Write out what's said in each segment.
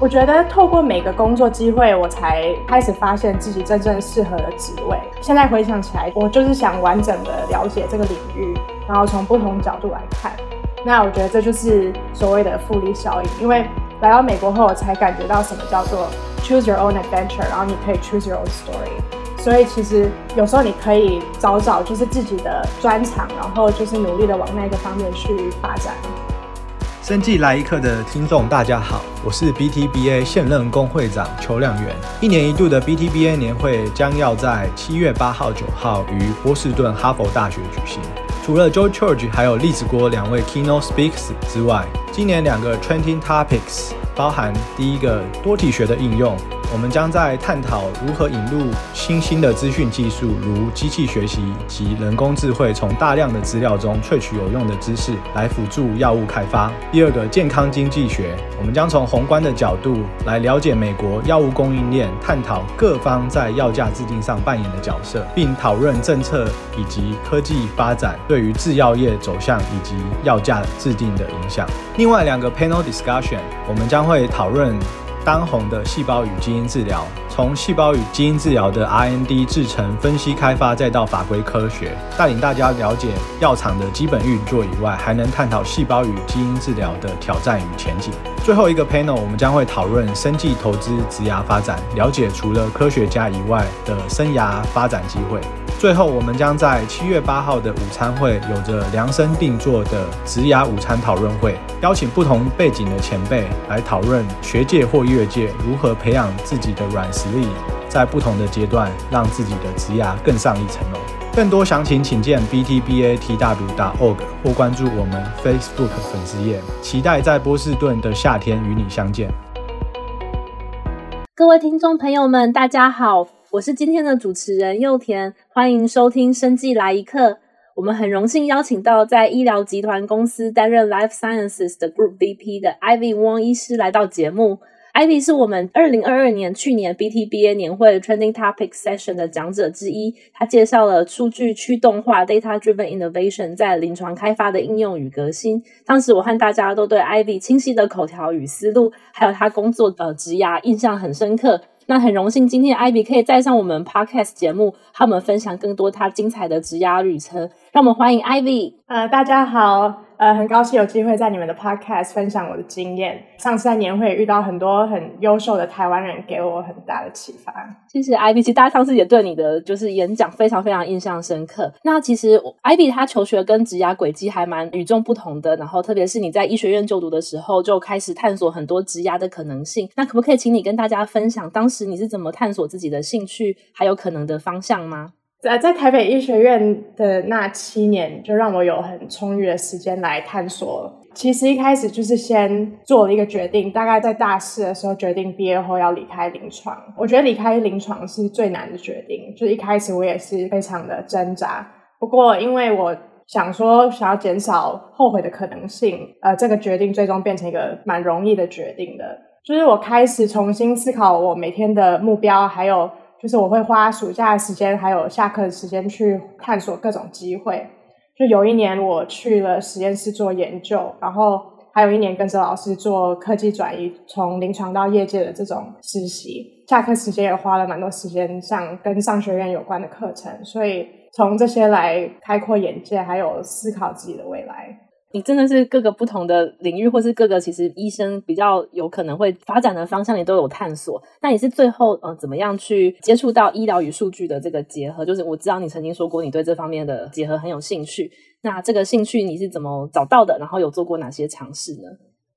我觉得透过每个工作机会，我才开始发现自己真正适合的职位。现在回想起来，我就是想完整的了解这个领域，然后从不同角度来看。那我觉得这就是所谓的复利效应。因为来到美国后，我才感觉到什么叫做 choose your own adventure，然后你可以 choose your own story。所以其实有时候你可以找找就是自己的专长，然后就是努力的往那个方面去发展。生技来一课的听众，大家好，我是 BTBA 现任工会长邱亮元。一年一度的 BTBA 年会将要在七月八号、九号于波士顿哈佛大学举行。除了 Joe George 还有栗子锅两位 Keynote Speaks 之外，今年两个 Trending Topics 包含第一个多体学的应用。我们将在探讨如何引入新兴的资讯技术，如机器学习及人工智慧，从大量的资料中萃取有用的知识，来辅助药物开发。第二个，健康经济学，我们将从宏观的角度来了解美国药物供应链，探讨各方在药价制定上扮演的角色，并讨论政策以及科技发展对于制药业走向以及药价制定的影响。另外两个 panel discussion，我们将会讨论。当红的细胞与基因治疗，从细胞与基因治疗的 R&D 制成分析开发，再到法规科学，带领大家了解药厂的基本运作以外，还能探讨细胞与基因治疗的挑战与前景。最后一个 panel，我们将会讨论生计投资职涯发展，了解除了科学家以外的生涯发展机会。最后，我们将在七月八号的午餐会，有着量身定做的职涯午餐讨论会，邀请不同背景的前辈来讨论学界或业界如何培养自己的软实力，在不同的阶段让自己的职涯更上一层楼。更多详情请见 btbatw.org 或关注我们 Facebook 粉丝页。期待在波士顿的夏天与你相见。各位听众朋友们，大家好。我是今天的主持人祐田，欢迎收听生技来一课。我们很荣幸邀请到在医疗集团公司担任 Life Sciences 的 Group VP 的 Ivy Wong 医师来到节目。Ivy 是我们二零二二年去年 BTBA 年会 Trending Topic Session 的讲者之一。他介绍了数据驱动化 Data Driven Innovation 在临床开发的应用与革新。当时我和大家都对 Ivy 清晰的口条与思路，还有他工作的职涯印象很深刻。那很荣幸，今天 Ivy 可以带上我们 Podcast 节目，和我们分享更多她精彩的职涯旅程。让我们欢迎 Ivy。呃，大家好。呃，很高兴有机会在你们的 podcast 分享我的经验。上次在年会遇到很多很优秀的台湾人，给我很大的启发。谢谢 Ivy，其实大家上次也对你的就是演讲非常非常印象深刻。那其实 Ivy 她求学跟职涯轨迹还蛮与众不同的，然后特别是你在医学院就读的时候就开始探索很多职涯的可能性。那可不可以请你跟大家分享当时你是怎么探索自己的兴趣还有可能的方向吗？在在台北医学院的那七年，就让我有很充裕的时间来探索。其实一开始就是先做了一个决定，大概在大四的时候决定毕业后要离开临床。我觉得离开临床是最难的决定，就一开始我也是非常的挣扎。不过因为我想说想要减少后悔的可能性，呃，这个决定最终变成一个蛮容易的决定的。就是我开始重新思考我每天的目标，还有。就是我会花暑假的时间，还有下课的时间去探索各种机会。就有一年我去了实验室做研究，然后还有一年跟着老师做科技转移，从临床到业界的这种实习。下课时间也花了蛮多时间上跟商学院有关的课程，所以从这些来开阔眼界，还有思考自己的未来。你真的是各个不同的领域，或是各个其实医生比较有可能会发展的方向，你都有探索。那你是最后呃怎么样去接触到医疗与数据的这个结合？就是我知道你曾经说过你对这方面的结合很有兴趣。那这个兴趣你是怎么找到的？然后有做过哪些尝试呢？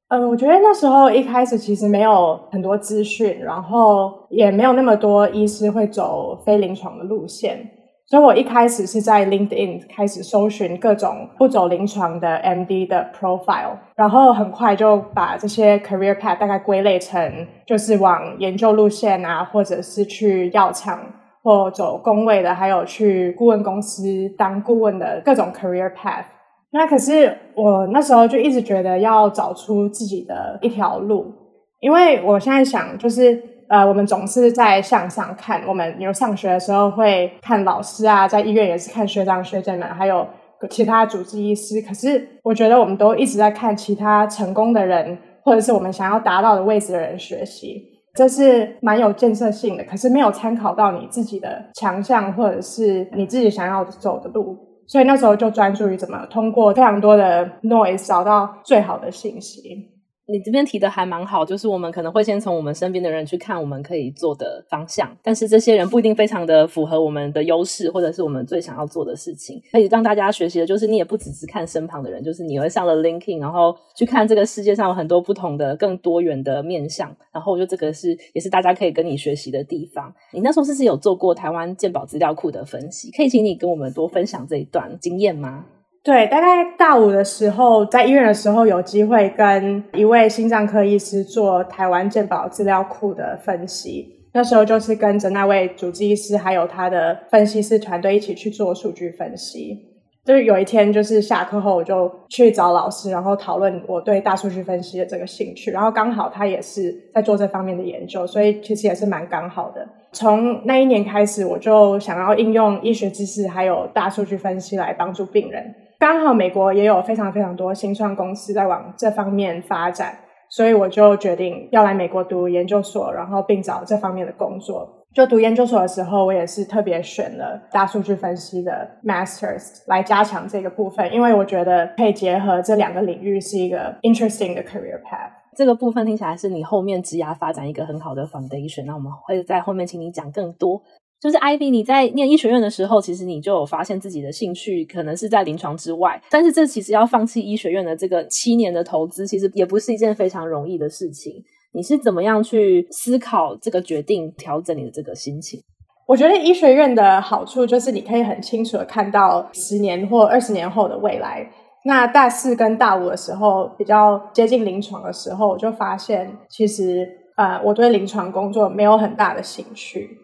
嗯，我觉得那时候一开始其实没有很多资讯，然后也没有那么多医师会走非临床的路线。所以我一开始是在 LinkedIn 开始搜寻各种不走临床的 MD 的 profile，然后很快就把这些 career path 大概归类成就是往研究路线啊，或者是去药厂或走公卫的，还有去顾问公司当顾问的各种 career path。那可是我那时候就一直觉得要找出自己的一条路，因为我现在想就是。呃，我们总是在向上看。我们有上学的时候会看老师啊，在医院也是看学长学姐们，还有其他主治医师。可是我觉得我们都一直在看其他成功的人或者是我们想要达到的位置的人学习，这是蛮有建设性的。可是没有参考到你自己的强项，或者是你自己想要走的路，所以那时候就专注于怎么通过非常多的 noise 找到最好的信息。你这边提的还蛮好，就是我们可能会先从我们身边的人去看我们可以做的方向，但是这些人不一定非常的符合我们的优势，或者是我们最想要做的事情。可以让大家学习的就是，你也不只是看身旁的人，就是你会上了 LinkedIn，然后去看这个世界上有很多不同的、更多元的面向。然后我觉得这个是也是大家可以跟你学习的地方。你那时候是不是有做过台湾健保资料库的分析？可以请你跟我们多分享这一段经验吗？对，大概大五的时候，在医院的时候，有机会跟一位心脏科医师做台湾健保资料库的分析。那时候就是跟着那位主治医师，还有他的分析师团队一起去做数据分析。就是有一天，就是下课后，我就去找老师，然后讨论我对大数据分析的这个兴趣。然后刚好他也是在做这方面的研究，所以其实也是蛮刚好的。从那一年开始，我就想要应用医学知识还有大数据分析来帮助病人。刚好美国也有非常非常多新创公司在往这方面发展，所以我就决定要来美国读研究所，然后并找这方面的工作。就读研究所的时候，我也是特别选了大数据分析的 Masters 来加强这个部分，因为我觉得可以结合这两个领域是一个 interesting 的 career path。这个部分听起来是你后面职涯发展一个很好的 foundation。那我们会在后面请你讲更多。就是 Ivy，你在念医学院的时候，其实你就有发现自己的兴趣可能是在临床之外，但是这其实要放弃医学院的这个七年的投资，其实也不是一件非常容易的事情。你是怎么样去思考这个决定，调整你的这个心情？我觉得医学院的好处就是你可以很清楚的看到十年或二十年后的未来。那大四跟大五的时候，比较接近临床的时候，我就发现其实呃，我对临床工作没有很大的兴趣。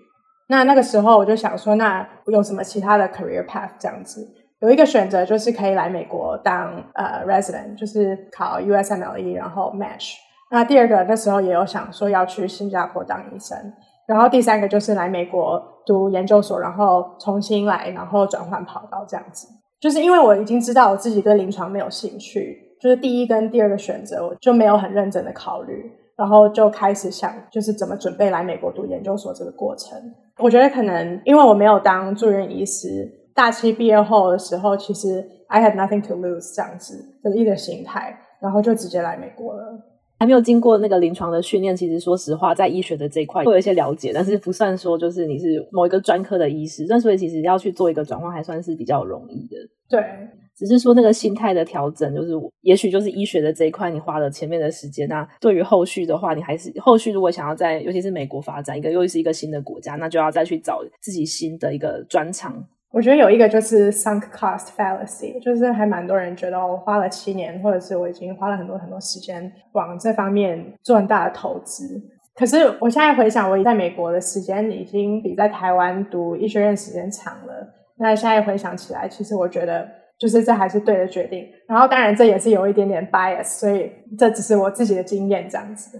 那那个时候我就想说，那有什么其他的 career path 这样子？有一个选择就是可以来美国当呃 resident，就是考 USMLE，然后 match。那第二个那时候也有想说要去新加坡当医生，然后第三个就是来美国读研究所，然后重新来，然后转换跑道这样子。就是因为我已经知道我自己对临床没有兴趣，就是第一跟第二个选择我就没有很认真的考虑，然后就开始想就是怎么准备来美国读研究所这个过程。我觉得可能因为我没有当住院医师，大七毕业后的时候，其实 I had nothing to lose 这样子的一个心态，然后就直接来美国了。还没有经过那个临床的训练，其实说实话，在医学的这一块会有一些了解，但是不算说就是你是某一个专科的医师，但所以其实要去做一个转换，还算是比较容易的。对。只是说那个心态的调整，就是也许就是医学的这一块，你花了前面的时间。那对于后续的话，你还是后续如果想要在，尤其是美国发展一个又是一个新的国家，那就要再去找自己新的一个专长。我觉得有一个就是 sunk cost fallacy，就是还蛮多人觉得我花了七年，或者是我已经花了很多很多时间往这方面做很大的投资。可是我现在回想，我在美国的时间已经比在台湾读医学院时间长了。那现在回想起来，其实我觉得。就是这还是对的决定，然后当然这也是有一点点 bias，所以这只是我自己的经验这样子。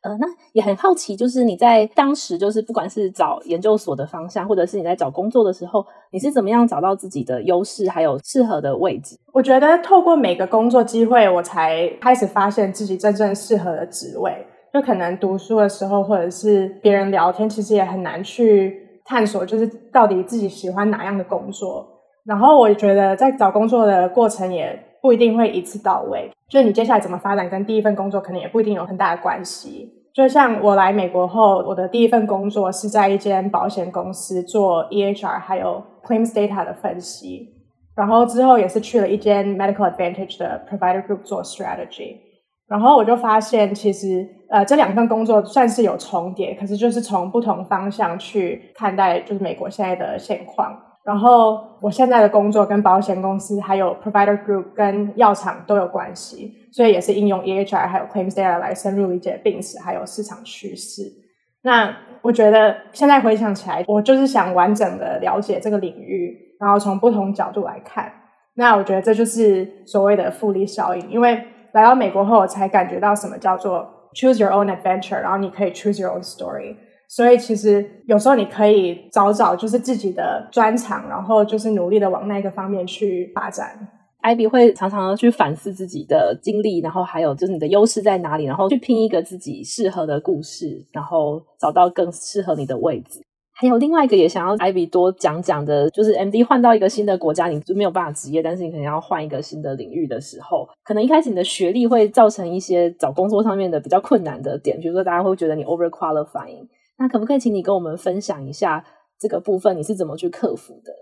呃，那也很好奇，就是你在当时，就是不管是找研究所的方向，或者是你在找工作的时候，你是怎么样找到自己的优势，还有适合的位置？我觉得透过每个工作机会，我才开始发现自己真正适合的职位。就可能读书的时候，或者是别人聊天，其实也很难去探索，就是到底自己喜欢哪样的工作。然后我觉得在找工作的过程也不一定会一次到位，就是你接下来怎么发展跟第一份工作可能也不一定有很大的关系。就像我来美国后，我的第一份工作是在一间保险公司做 EHR 还有 Claims Data 的分析，然后之后也是去了一间 Medical Advantage 的 Provider Group 做 Strategy，然后我就发现其实呃这两份工作算是有重叠，可是就是从不同方向去看待就是美国现在的现况。然后我现在的工作跟保险公司、还有 provider group 跟药厂都有关系，所以也是应用 EHR 还有 claims data 来深入理解病史还有市场趋势。那我觉得现在回想起来，我就是想完整的了解这个领域，然后从不同角度来看。那我觉得这就是所谓的复利效应，因为来到美国后，我才感觉到什么叫做 choose your own adventure，然后你可以 choose your own story。所以其实有时候你可以找找就是自己的专长，然后就是努力的往那个方面去发展。艾比会常常去反思自己的经历，然后还有就是你的优势在哪里，然后去拼一个自己适合的故事，然后找到更适合你的位置。还有另外一个也想要艾比多讲讲的，就是 MD 换到一个新的国家，你就没有办法职业，但是你可能要换一个新的领域的时候，可能一开始你的学历会造成一些找工作上面的比较困难的点，比如说大家会觉得你 overqualifying。那可不可以请你跟我们分享一下这个部分，你是怎么去克服的？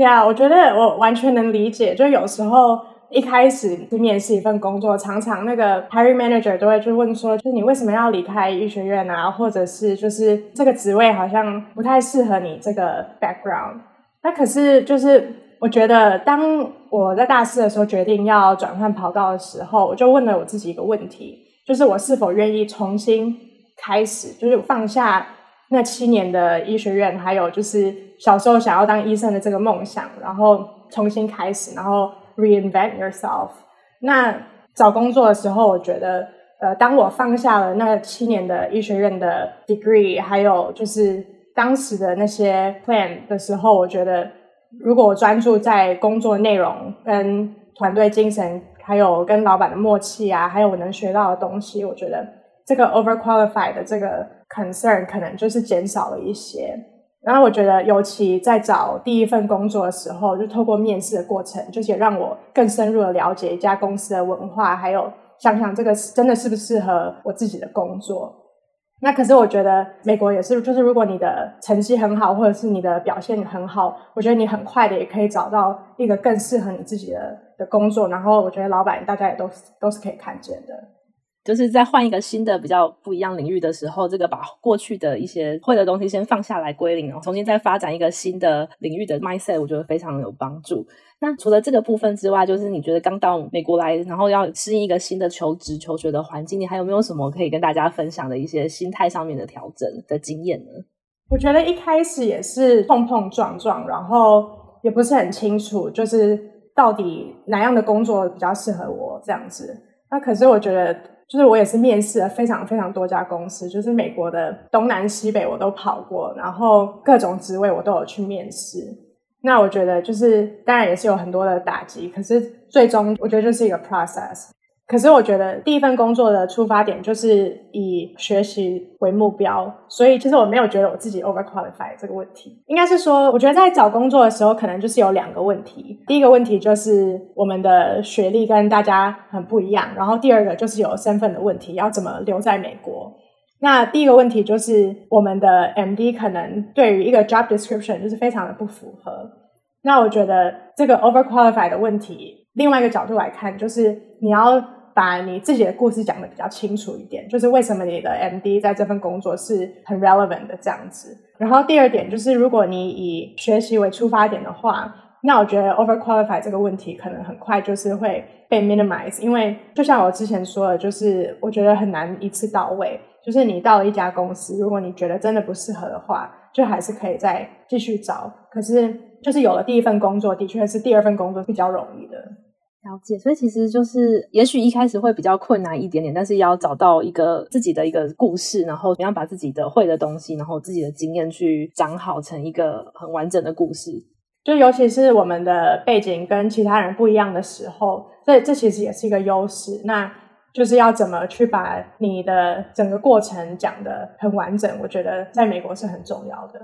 呀，yeah, 我觉得我完全能理解，就有时候。一开始去面试一份工作，常常那个 hiring manager 都会去问说，就是你为什么要离开医学院啊？或者是就是这个职位好像不太适合你这个 background。那可是就是我觉得，当我在大四的时候决定要转换跑道的时候，我就问了我自己一个问题，就是我是否愿意重新开始，就是放下那七年的医学院，还有就是小时候想要当医生的这个梦想，然后重新开始，然后。Reinvent yourself。那找工作的时候，我觉得，呃，当我放下了那七年的医学院的 degree，还有就是当时的那些 plan 的时候，我觉得，如果我专注在工作内容、跟团队精神，还有跟老板的默契啊，还有我能学到的东西，我觉得这个 overqualified 的这个 concern 可能就是减少了一些。然后我觉得，尤其在找第一份工作的时候，就透过面试的过程，就是也让我更深入的了解一家公司的文化，还有想想这个真的适不适合我自己的工作。那可是我觉得美国也是，就是如果你的成绩很好，或者是你的表现很好，我觉得你很快的也可以找到一个更适合你自己的的工作。然后我觉得老板大家也都都是可以看见的。就是在换一个新的比较不一样领域的时候，这个把过去的一些会的东西先放下来归零，然后重新再发展一个新的领域的 mindset，我觉得非常有帮助。那除了这个部分之外，就是你觉得刚到美国来，然后要适应一个新的求职求学的环境，你还有没有什么可以跟大家分享的一些心态上面的调整的经验呢？我觉得一开始也是碰碰撞撞，然后也不是很清楚，就是到底哪样的工作比较适合我这样子。那可是我觉得。就是我也是面试了非常非常多家公司，就是美国的东南西北我都跑过，然后各种职位我都有去面试。那我觉得就是当然也是有很多的打击，可是最终我觉得就是一个 process。可是我觉得第一份工作的出发点就是以学习为目标，所以其实我没有觉得我自己 overqualified 这个问题。应该是说，我觉得在找工作的时候，可能就是有两个问题。第一个问题就是我们的学历跟大家很不一样，然后第二个就是有身份的问题，要怎么留在美国。那第一个问题就是我们的 MD 可能对于一个 job description 就是非常的不符合。那我觉得这个 overqualified 的问题，另外一个角度来看，就是你要。把你自己的故事讲得比较清楚一点，就是为什么你的 MD 在这份工作是很 relevant 的这样子。然后第二点就是，如果你以学习为出发点的话，那我觉得 overqualified 这个问题可能很快就是会被 minimize，因为就像我之前说的，就是我觉得很难一次到位。就是你到了一家公司，如果你觉得真的不适合的话，就还是可以再继续找。可是就是有了第一份工作，的确是第二份工作比较容易的。了解，所以其实就是，也许一开始会比较困难一点点，但是要找到一个自己的一个故事，然后怎样把自己的会的东西，然后自己的经验去讲好成一个很完整的故事。就尤其是我们的背景跟其他人不一样的时候，所以这其实也是一个优势。那就是要怎么去把你的整个过程讲得很完整，我觉得在美国是很重要的。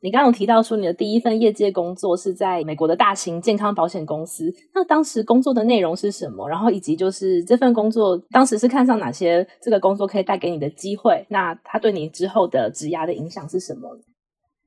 你刚刚有提到说你的第一份业界工作是在美国的大型健康保险公司，那当时工作的内容是什么？然后以及就是这份工作当时是看上哪些这个工作可以带给你的机会？那它对你之后的职涯的影响是什么？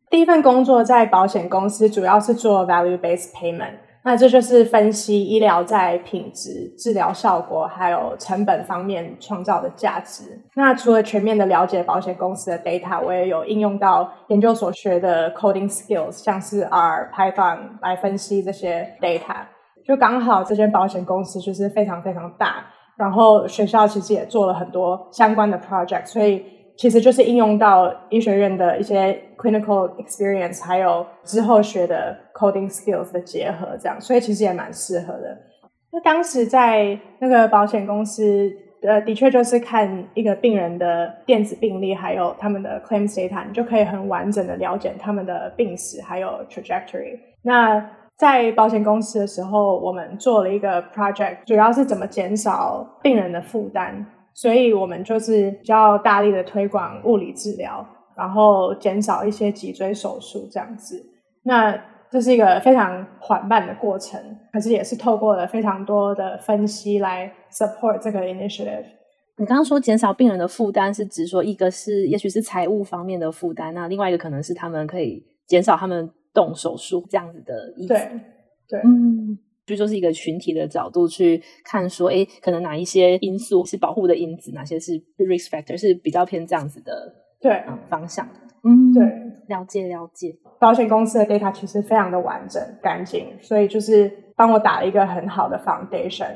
第一份工作在保险公司，主要是做 value-based payment。那这就是分析医疗在品质、治疗效果还有成本方面创造的价值。那除了全面的了解保险公司的 data，我也有应用到研究所学的 coding skills，像是 R、Python 来分析这些 data。就刚好这间保险公司就是非常非常大，然后学校其实也做了很多相关的 project，所以。其实就是应用到医学院的一些 clinical experience，还有之后学的 coding skills 的结合，这样，所以其实也蛮适合的。那当时在那个保险公司，呃，的确就是看一个病人的电子病历，还有他们的 claims data，你就可以很完整的了解他们的病史，还有 trajectory。那在保险公司的时候，我们做了一个 project，主要是怎么减少病人的负担，所以我们就是比较大力的推广物理治疗，然后减少一些脊椎手术这样子。那这是一个非常缓慢的过程，可是也是透过了非常多的分析来 support 这个 initiative。你刚刚说减少病人的负担，是指说一个是也许是财务方面的负担，那另外一个可能是他们可以减少他们。动手术这样子的意思，对对，嗯，就说是一个群体的角度去看，说，哎，可能哪一些因素是保护的因子，哪些是 risk factor，是比较偏这样子的，对，嗯，方向的，嗯，对，了解了解。保险公司的 data 其实非常的完整、干净，所以就是帮我打了一个很好的 foundation。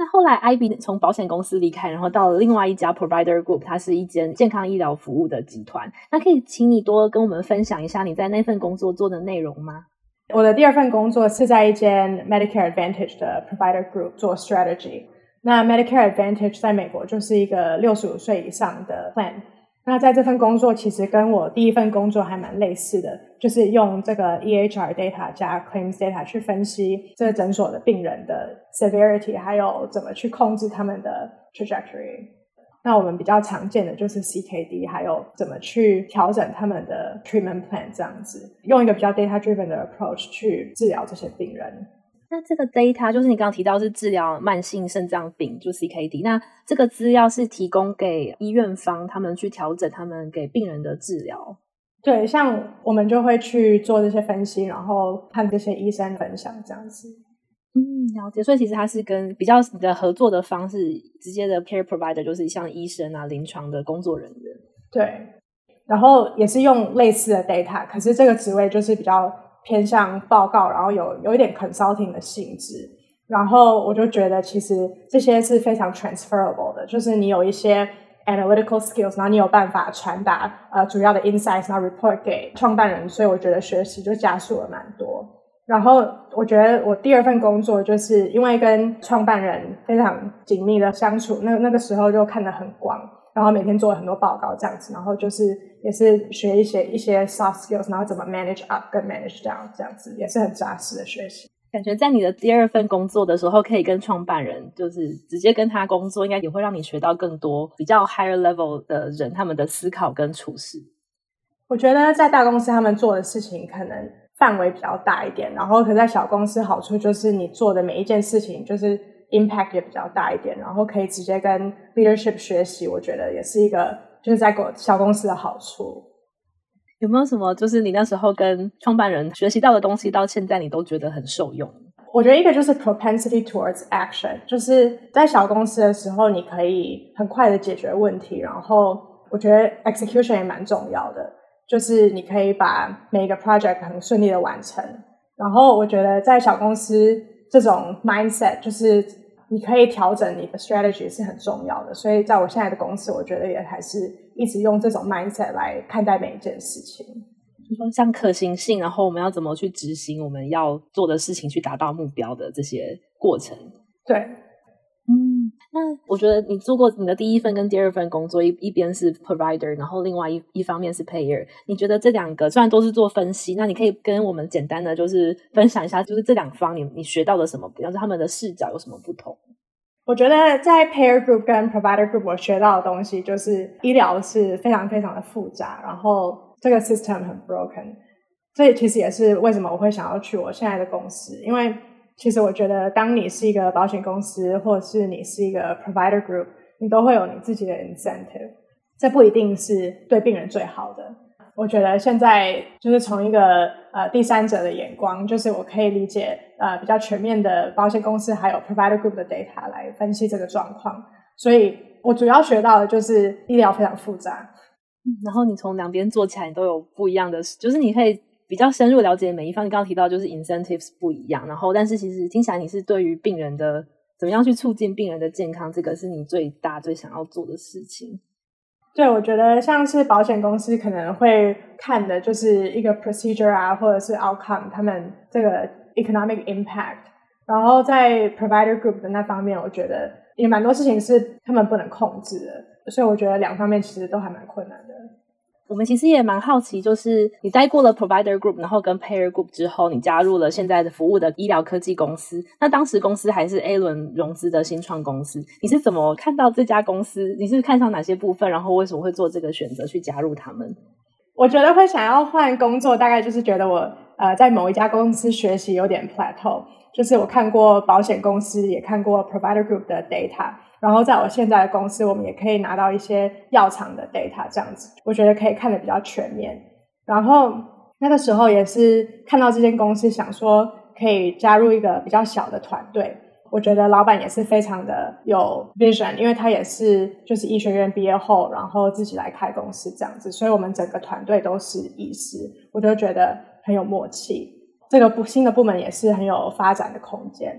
那后来，Ivy 从保险公司离开，然后到了另外一家 Provider Group，它是一间健康医疗服务的集团。那可以请你多跟我们分享一下你在那份工作做的内容吗？我的第二份工作是在一间 Medicare Advantage 的 Provider Group 做 Strategy。那 Medicare Advantage 在美国就是一个六十五岁以上的 Plan。那在这份工作其实跟我第一份工作还蛮类似的，就是用这个 EHR data 加 Claims data 去分析这个诊所的病人的 severity，还有怎么去控制他们的 trajectory。那我们比较常见的就是 CKD，还有怎么去调整他们的 treatment plan，这样子用一个比较 data driven 的 approach 去治疗这些病人。那这个 data 就是你刚刚提到是治疗慢性肾脏病，就 CKD。那这个资料是提供给医院方他们去调整他们给病人的治疗。对，像我们就会去做这些分析，然后看这些医生分享这样子。嗯，了解。所以其实它是跟比较的合作的方式，直接的 care provider 就是像医生啊、临床的工作人员。对，然后也是用类似的 data，可是这个职位就是比较。偏向报告，然后有有一点 consulting 的性质，然后我就觉得其实这些是非常 transferable 的，就是你有一些 analytical skills，然后你有办法传达呃主要的 insights，然后 report 给创办人，所以我觉得学习就加速了蛮多。然后我觉得我第二份工作就是因为跟创办人非常紧密的相处，那那个时候就看得很广。然后每天做了很多报告这样子，然后就是也是学一些一些 soft skills，然后怎么 manage up 跟 manage down 这样子，也是很扎实的学习。感觉在你的第二份工作的时候，可以跟创办人就是直接跟他工作，应该也会让你学到更多比较 higher level 的人他们的思考跟处事。我觉得在大公司他们做的事情可能范围比较大一点，然后可在小公司好处就是你做的每一件事情就是。impact 也比较大一点，然后可以直接跟 leadership 学习，我觉得也是一个就是在小公司的好处。有没有什么就是你那时候跟创办人学习到的东西，到现在你都觉得很受用？我觉得一个就是 propensity towards action，就是在小公司的时候，你可以很快的解决问题，然后我觉得 execution 也蛮重要的，就是你可以把每一个 project 很顺利的完成。然后我觉得在小公司。这种 mindset 就是你可以调整你的 strategy 是很重要的，所以在我现在的公司，我觉得也还是一直用这种 mindset 来看待每一件事情。就说像可行性，然后我们要怎么去执行我们要做的事情，去达到目标的这些过程。对。嗯，那我觉得你做过你的第一份跟第二份工作，一一边是 provider，然后另外一一方面是 payer。你觉得这两个虽然都是做分析，那你可以跟我们简单的就是分享一下，就是这两方你你学到了什么，比方说他们的视角有什么不同？我觉得在 payer group 跟 provider group 我学到的东西就是医疗是非常非常的复杂，然后这个 system 很 broken。所以其实也是为什么我会想要去我现在的公司，因为。其实我觉得，当你是一个保险公司，或者是你是一个 provider group，你都会有你自己的 incentive。这不一定是对病人最好的。我觉得现在就是从一个呃第三者的眼光，就是我可以理解呃比较全面的保险公司还有 provider group 的 data 来分析这个状况。所以我主要学到的就是医疗非常复杂。然后你从两边做起来，你都有不一样的，就是你可以。比较深入了解每一方，你刚刚提到就是 incentives 不一样，然后但是其实听起来你是对于病人的怎么样去促进病人的健康，这个是你最大最想要做的事情。对，我觉得像是保险公司可能会看的就是一个 procedure 啊，或者是 outcome，他们这个 economic impact，然后在 provider group 的那方面，我觉得也蛮多事情是他们不能控制的，所以我觉得两方面其实都还蛮困难。我们其实也蛮好奇，就是你待过了 provider group，然后跟 payer group 之后，你加入了现在的服务的医疗科技公司。那当时公司还是 A 轮融资的新创公司，你是怎么看到这家公司？你是看上哪些部分？然后为什么会做这个选择去加入他们？我觉得会想要换工作，大概就是觉得我呃在某一家公司学习有点 plateau，就是我看过保险公司，也看过 provider group 的 data。然后在我现在的公司，我们也可以拿到一些药厂的 data，这样子，我觉得可以看得比较全面。然后那个时候也是看到这间公司，想说可以加入一个比较小的团队。我觉得老板也是非常的有 vision，因为他也是就是医学院毕业后，然后自己来开公司这样子，所以我们整个团队都是医师，我就觉得很有默契。这个部新的部门也是很有发展的空间。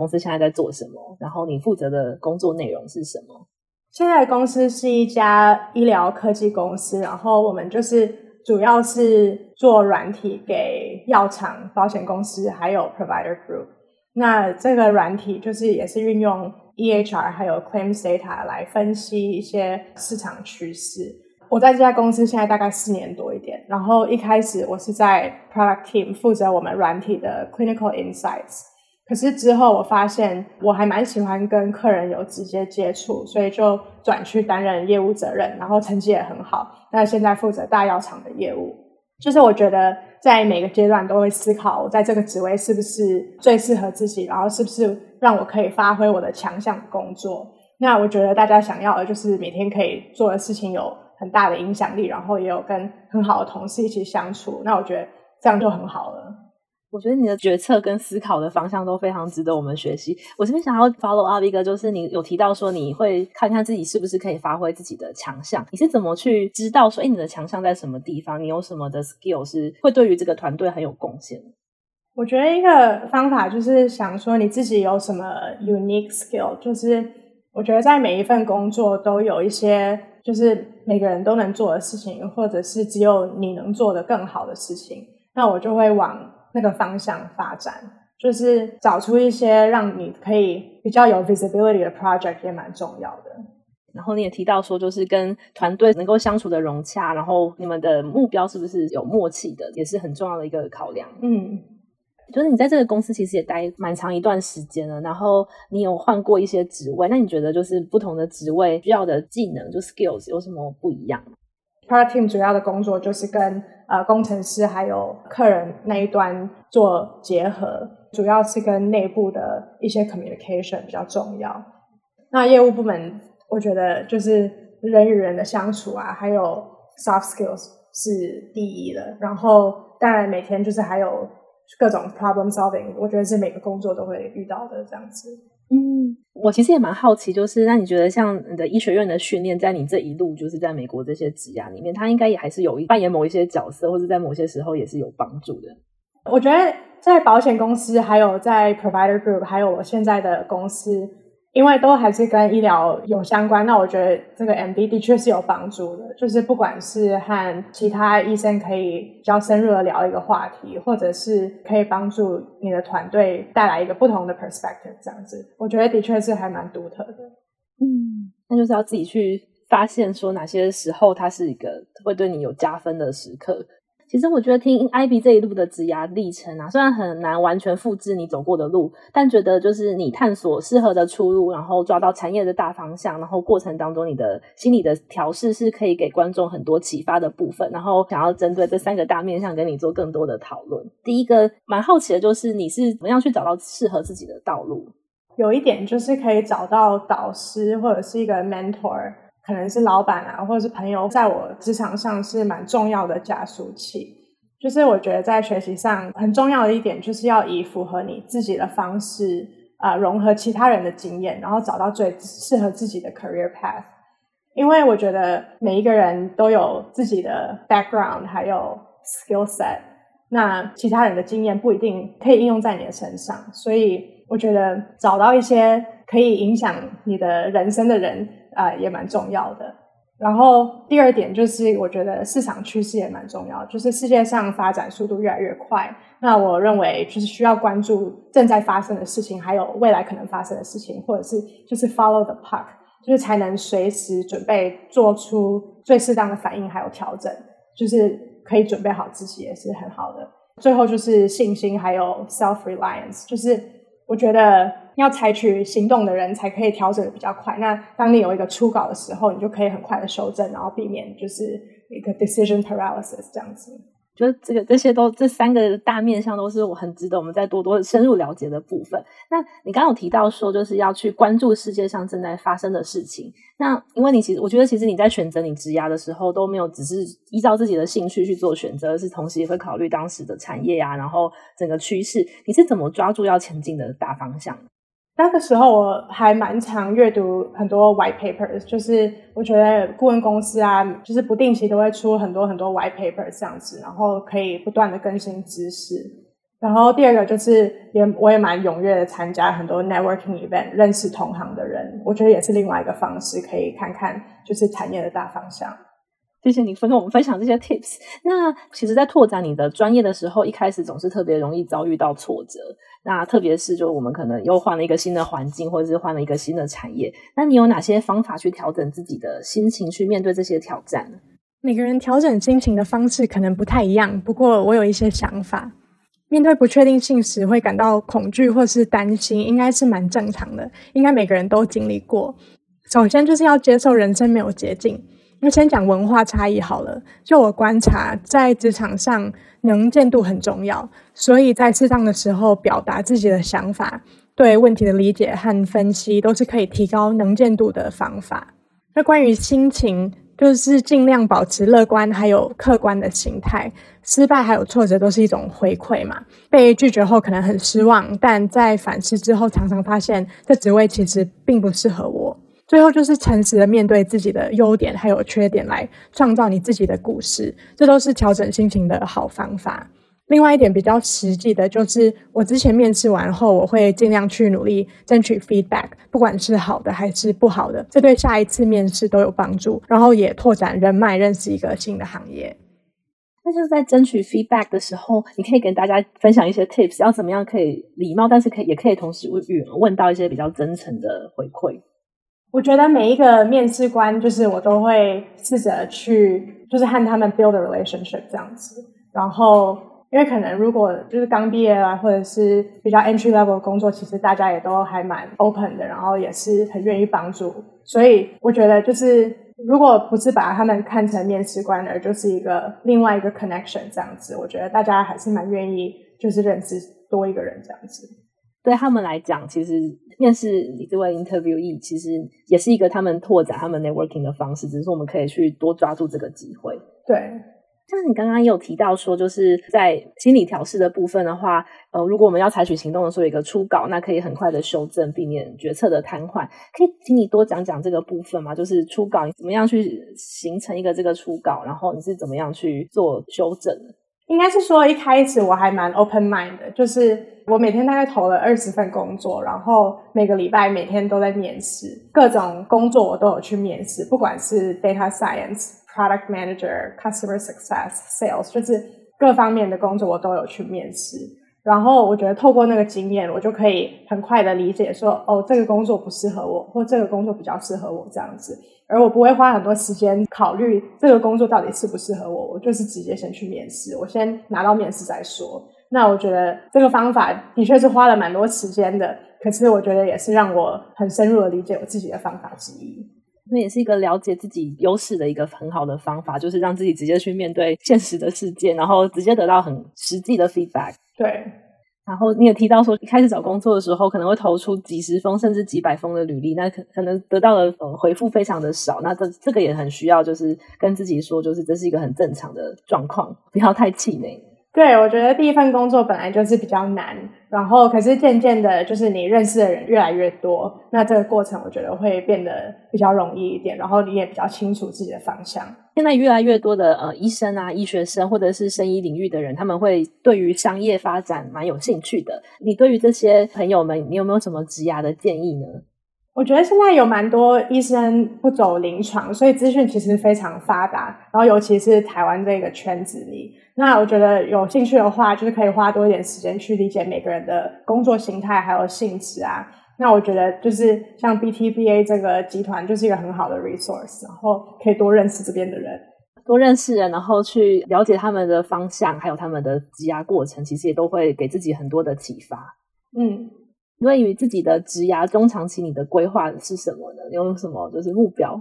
公司现在在做什么？然后你负责的工作内容是什么？现在公司是一家医疗科技公司，然后我们就是主要是做软体给药厂、保险公司还有 provider group。那这个软体就是也是运用 EHR 还有 claims data 来分析一些市场趋势。我在这家公司现在大概四年多一点，然后一开始我是在 product team 负责我们软体的 clinical insights。可是之后我发现我还蛮喜欢跟客人有直接接触，所以就转去担任业务责任，然后成绩也很好。那现在负责大药厂的业务，就是我觉得在每个阶段都会思考，我在这个职位是不是最适合自己，然后是不是让我可以发挥我的强项工作。那我觉得大家想要的就是每天可以做的事情有很大的影响力，然后也有跟很好的同事一起相处。那我觉得这样就很好了。我觉得你的决策跟思考的方向都非常值得我们学习。我这边想要 follow up 一个，就是你有提到说你会看看自己是不是可以发挥自己的强项。你是怎么去知道说，哎，你的强项在什么地方？你有什么的 skill 是会对于这个团队很有贡献？我觉得一个方法就是想说你自己有什么 unique skill，就是我觉得在每一份工作都有一些就是每个人都能做的事情，或者是只有你能做的更好的事情。那我就会往。那个方向发展，就是找出一些让你可以比较有 visibility 的 project 也蛮重要的。然后你也提到说，就是跟团队能够相处的融洽，然后你们的目标是不是有默契的，也是很重要的一个考量。嗯，就是你在这个公司其实也待蛮长一段时间了，然后你有换过一些职位，那你觉得就是不同的职位需要的技能，就 skills 有什么不一样？Product team 主要的工作就是跟呃工程师还有客人那一端做结合，主要是跟内部的一些 communication 比较重要。那业务部门，我觉得就是人与人的相处啊，还有 soft skills 是第一的。然后当然每天就是还有各种 problem solving，我觉得是每个工作都会遇到的这样子。嗯。我其实也蛮好奇，就是那你觉得像你的医学院的训练，在你这一路就是在美国这些职涯里面，它应该也还是有一扮演某一些角色，或者在某些时候也是有帮助的。我觉得在保险公司，还有在 provider group，还有我现在的公司。因为都还是跟医疗有相关，那我觉得这个 MD 的确是有帮助的。就是不管是和其他医生可以比较深入的聊一个话题，或者是可以帮助你的团队带来一个不同的 perspective，这样子，我觉得的确是还蛮独特的。嗯，那就是要自己去发现，说哪些时候它是一个会对你有加分的时刻。其实我觉得听 Ivy 这一路的职涯历程啊，虽然很难完全复制你走过的路，但觉得就是你探索适合的出路，然后抓到产业的大方向，然后过程当中你的心理的调试是可以给观众很多启发的部分。然后想要针对这三个大面向跟你做更多的讨论。第一个蛮好奇的就是你是怎么样去找到适合自己的道路？有一点就是可以找到导师或者是一个 mentor。可能是老板啊，或者是朋友，在我职场上是蛮重要的加速器。就是我觉得在学习上很重要的一点，就是要以符合你自己的方式啊，融合其他人的经验，然后找到最适合自己的 career path。因为我觉得每一个人都有自己的 background，还有 skill set，那其他人的经验不一定可以应用在你的身上，所以我觉得找到一些可以影响你的人生的人。啊、也蛮重要的。然后第二点就是，我觉得市场趋势也蛮重要。就是世界上发展速度越来越快，那我认为就是需要关注正在发生的事情，还有未来可能发生的事情，或者是就是 follow the puck，就是才能随时准备做出最适当的反应，还有调整，就是可以准备好自己也是很好的。最后就是信心，还有 self reliance，就是我觉得要采取行动的人才可以调整的比较快。那当你有一个初稿的时候，你就可以很快的修正，然后避免就是一个 decision paralysis 这样子。就是这个这些都这三个大面向都是我很值得我们再多多深入了解的部分。那你刚刚有提到说，就是要去关注世界上正在发生的事情。那因为你其实我觉得，其实你在选择你职涯的时候，都没有只是依照自己的兴趣去做选择，是同时也会考虑当时的产业啊，然后整个趋势。你是怎么抓住要前进的大方向？那个时候我还蛮常阅读很多 white papers，就是我觉得顾问公司啊，就是不定期都会出很多很多 white papers 这样子，然后可以不断的更新知识。然后第二个就是也我也蛮踊跃的参加很多 networking event，认识同行的人，我觉得也是另外一个方式，可以看看就是产业的大方向。谢谢你分跟我们分享这些 tips。那其实，在拓展你的专业的时候，一开始总是特别容易遭遇到挫折。那特别是，就我们可能又换了一个新的环境，或者是换了一个新的产业。那你有哪些方法去调整自己的心情，去面对这些挑战？每个人调整心情的方式可能不太一样，不过我有一些想法。面对不确定性时，会感到恐惧或是担心，应该是蛮正常的，应该每个人都经历过。首先，就是要接受人生没有捷径。那先讲文化差异好了。就我观察，在职场上能见度很重要，所以在适当的时候表达自己的想法，对问题的理解和分析都是可以提高能见度的方法。那关于心情，就是尽量保持乐观，还有客观的心态。失败还有挫折都是一种回馈嘛。被拒绝后可能很失望，但在反思之后，常常发现这职位其实并不适合我。最后就是诚实的面对自己的优点还有缺点，来创造你自己的故事，这都是调整心情的好方法。另外一点比较实际的就是，我之前面试完后，我会尽量去努力争取 feedback，不管是好的还是不好的，这对下一次面试都有帮助，然后也拓展人脉，认识一个新的行业。那就是在争取 feedback 的时候，你可以跟大家分享一些 tips，要怎么样可以礼貌，但是可以也可以同时问问到一些比较真诚的回馈。我觉得每一个面试官，就是我都会试着去，就是和他们 build relationship 这样子。然后，因为可能如果就是刚毕业啊，或者是比较 entry level 工作，其实大家也都还蛮 open 的，然后也是很愿意帮助。所以我觉得，就是如果不是把他们看成面试官，而就是一个另外一个 connection 这样子，我觉得大家还是蛮愿意，就是认识多一个人这样子。对他们来讲，其实。面试你这位 interviewee 其实也是一个他们拓展他们 networking 的方式，只是说我们可以去多抓住这个机会。对，像你刚刚也有提到说，就是在心理调试的部分的话，呃，如果我们要采取行动的时候，有一个初稿，那可以很快的修正，避免决策的瘫痪。可以请你多讲讲这个部分吗？就是初稿你怎么样去形成一个这个初稿，然后你是怎么样去做修正？应该是说一开始我还蛮 open mind 的，就是我每天大概投了二十份工作，然后每个礼拜每天都在面试，各种工作我都有去面试，不管是 data science、product manager、customer success、sales，就是各方面的工作我都有去面试。然后我觉得透过那个经验，我就可以很快的理解说，哦，这个工作不适合我，或这个工作比较适合我这样子。而我不会花很多时间考虑这个工作到底适不适合我，我就是直接先去面试，我先拿到面试再说。那我觉得这个方法的确是花了蛮多时间的，可是我觉得也是让我很深入的理解我自己的方法之一。那也是一个了解自己优势的一个很好的方法，就是让自己直接去面对现实的世界，然后直接得到很实际的 feedback。对。然后你也提到说，一开始找工作的时候，可能会投出几十封甚至几百封的履历，那可可能得到的呃回复非常的少。那这这个也很需要，就是跟自己说，就是这是一个很正常的状况，不要太气馁。对，我觉得第一份工作本来就是比较难，然后可是渐渐的，就是你认识的人越来越多，那这个过程我觉得会变得比较容易一点，然后你也比较清楚自己的方向。现在越来越多的呃医生啊、医学生或者是生医领域的人，他们会对于商业发展蛮有兴趣的。你对于这些朋友们，你有没有什么职涯的建议呢？我觉得现在有蛮多医生不走临床，所以资讯其实非常发达，然后尤其是台湾这个圈子里。那我觉得有兴趣的话，就是可以花多一点时间去理解每个人的工作形态还有性质啊。那我觉得就是像 BTBA 这个集团就是一个很好的 resource，然后可以多认识这边的人，多认识人，然后去了解他们的方向，还有他们的积压过程，其实也都会给自己很多的启发。嗯，对于自己的职涯中长期，你的规划是什么呢？你有什么就是目标？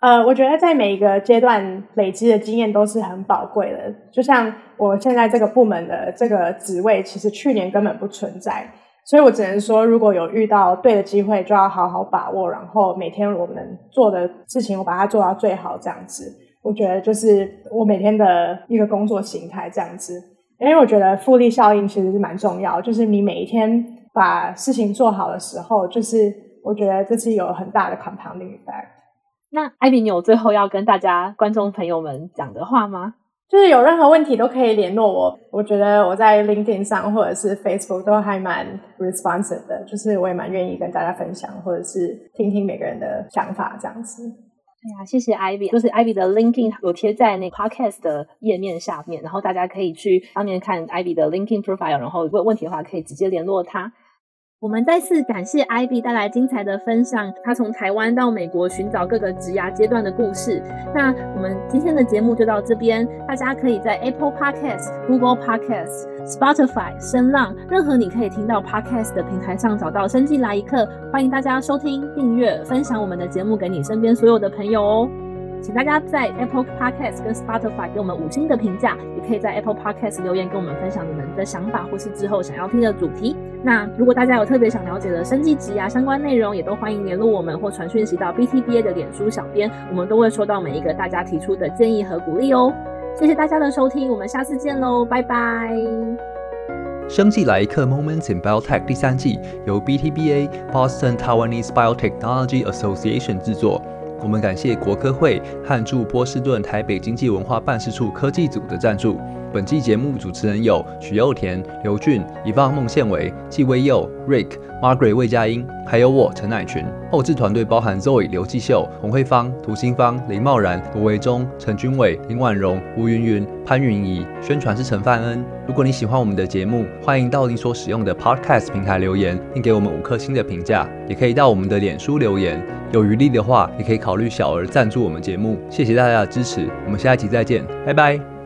呃，我觉得在每一个阶段累积的经验都是很宝贵的。就像我现在这个部门的这个职位，其实去年根本不存在，所以我只能说，如果有遇到对的机会，就要好好把握，然后每天我们做的事情，我把它做到最好，这样子。我觉得就是我每天的一个工作形态，这样子。因为我觉得复利效应其实是蛮重要，就是你每一天把事情做好的时候，就是我觉得这是有很大的 compounding effect。那 Ivy，你有最后要跟大家观众朋友们讲的话吗？就是有任何问题都可以联络我。我觉得我在 LinkedIn 上或者是 Facebook 都还蛮 responsive 的，就是我也蛮愿意跟大家分享，或者是听听每个人的想法这样子。哎呀，谢谢 Ivy，就是 Ivy 的 LinkedIn 有贴在那 Podcast 的页面下面，然后大家可以去上面看 Ivy 的 LinkedIn profile，然后如果有问题的话可以直接联络他。我们再次感谢 Ivy 带来精彩的分享，她从台湾到美国寻找各个职涯阶段的故事。那我们今天的节目就到这边，大家可以在 Apple Podcast、Google Podcast、Spotify、声浪任何你可以听到 Podcast 的平台上找到《生技来一刻》，欢迎大家收听、订阅、分享我们的节目给你身边所有的朋友哦。请大家在 Apple Podcast 跟 Spotify 给我们五星的评价，也可以在 Apple Podcast 留言跟我们分享你们的想法或是之后想要听的主题。那如果大家有特别想了解的生技职涯相关内容，也都欢迎联络我们或传讯息到 BTBA 的脸书小编，我们都会收到每一个大家提出的建议和鼓励哦。谢谢大家的收听，我们下次见喽，拜拜。生技来一课 Moments in Biotech 第三季由 BTBA Boston Taiwanese Biotechnology Association 制作。我们感谢国科会和驻波士顿台北经济文化办事处科技组的赞助。本期节目主持人有许又田、刘俊、伊芳、孟宪伟、纪威佑、Rick、Margaret 魏佳音，还有我陈乃群。后制团队包含 Zoe、刘继秀、洪慧芳、涂新芳、林茂然、罗维忠、陈君伟、林婉容、吴云云、潘云怡。宣传是陈范恩。如果你喜欢我们的节目，欢迎到你所使用的 Podcast 平台留言，并给我们五颗星的评价。也可以到我们的脸书留言。有余力的话，也可以考虑小额赞助我们节目。谢谢大家的支持，我们下一集再见，拜拜。